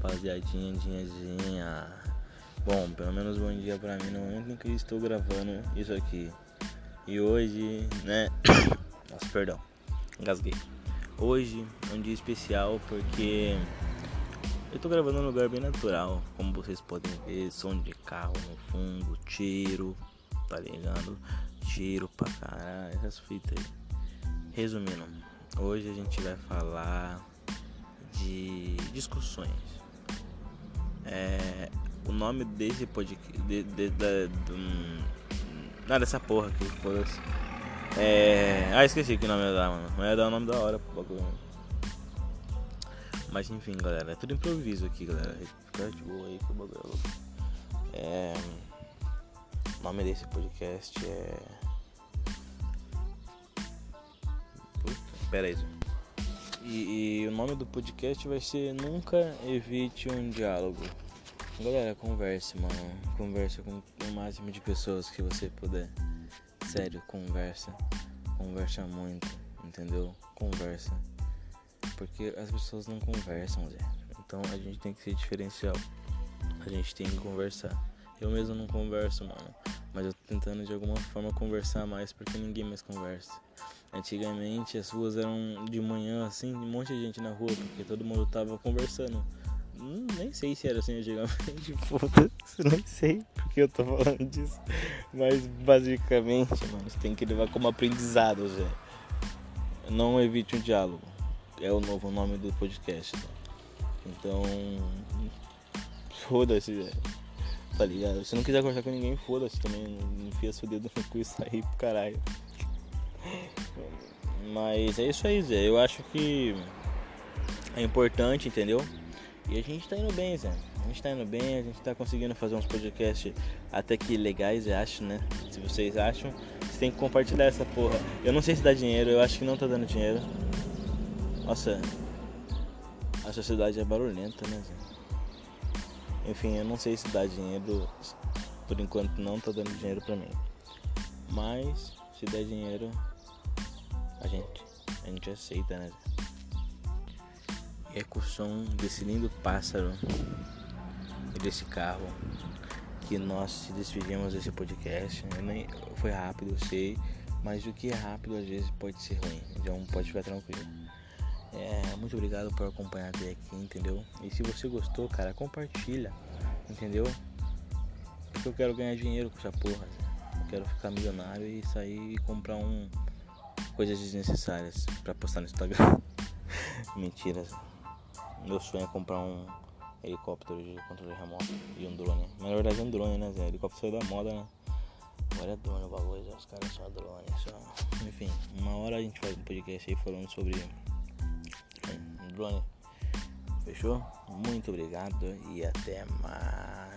rapaziadinha, dinha, dinha. Bom, pelo menos bom dia pra mim no momento em que eu estou gravando isso aqui. E hoje, né? Nossa, perdão, engasguei. Hoje é um dia especial porque eu tô gravando num lugar bem natural, como vocês podem ver, som de carro no fundo, tiro, tá ligado? Tiro pra caralho, essas fitas aí. Resumindo, hoje a gente vai falar de discussões. É, o nome desse podcast. De, de, de, de, um, dessa porra aqui, foda-se. É. Ah, esqueci que nome ia dar, mano. Não ia dar o nome da hora pro bagulho. Mas enfim, galera, é tudo improviso aqui, galera. Fica de boa aí que o bagulho é louco. É. O nome desse podcast é. Puta, pera aí. E, e o nome do podcast vai ser Nunca Evite um Diálogo. Galera, converse, mano. Converse com o máximo de pessoas que você puder. Sério, conversa. Conversa muito, entendeu? Conversa. Porque as pessoas não conversam, Zé. Então a gente tem que ser diferencial. A gente tem que conversar. Eu mesmo não converso, mano. Mas eu tô tentando de alguma forma conversar mais porque ninguém mais conversa. Antigamente as ruas eram de manhã assim, um monte de gente na rua, porque todo mundo tava conversando. Hum, nem sei se era assim antigamente, foda-se, nem sei porque eu tô falando disso. Mas basicamente, mano, você tem que levar como aprendizado, Zé. Não evite o diálogo. É o novo nome do podcast. Né? Então. Foda-se, velho. Tá ligado? Se não quiser conversar com ninguém, foda-se também. Enfia seu dedo no cu e sair pro caralho. Mas é isso aí, Zé. Eu acho que é importante, entendeu? E a gente tá indo bem, Zé. A gente tá indo bem, a gente tá conseguindo fazer uns podcasts até que legais, eu acho, né? Se vocês acham, vocês têm que compartilhar essa porra. Eu não sei se dá dinheiro, eu acho que não tá dando dinheiro. Nossa, a sociedade é barulhenta, né, Zé? Enfim, eu não sei se dá dinheiro. Por enquanto não tá dando dinheiro pra mim. Mas se der dinheiro, a gente, a gente aceita, né? E é com o som desse lindo pássaro e desse carro que nós se despedimos desse podcast. Nem, foi rápido, eu sei, mas o que é rápido às vezes pode ser ruim, então pode ficar tranquilo. É, muito obrigado por acompanhar até aqui, entendeu? E se você gostou, cara, compartilha, entendeu? Porque eu quero ganhar dinheiro com essa porra. Eu quero ficar milionário e sair e comprar um coisas desnecessárias para postar no Instagram. Mentiras. Meu sonho é comprar um helicóptero de controle remoto e um drone. Mas na verdade é um drone, né, Zé? Helicóptero saiu da moda, né? Agora é drone o bagulho, os caras só drone. Só... Enfim, uma hora a gente faz um podcast aí falando sobre drone. Fechou? Muito obrigado e até mais.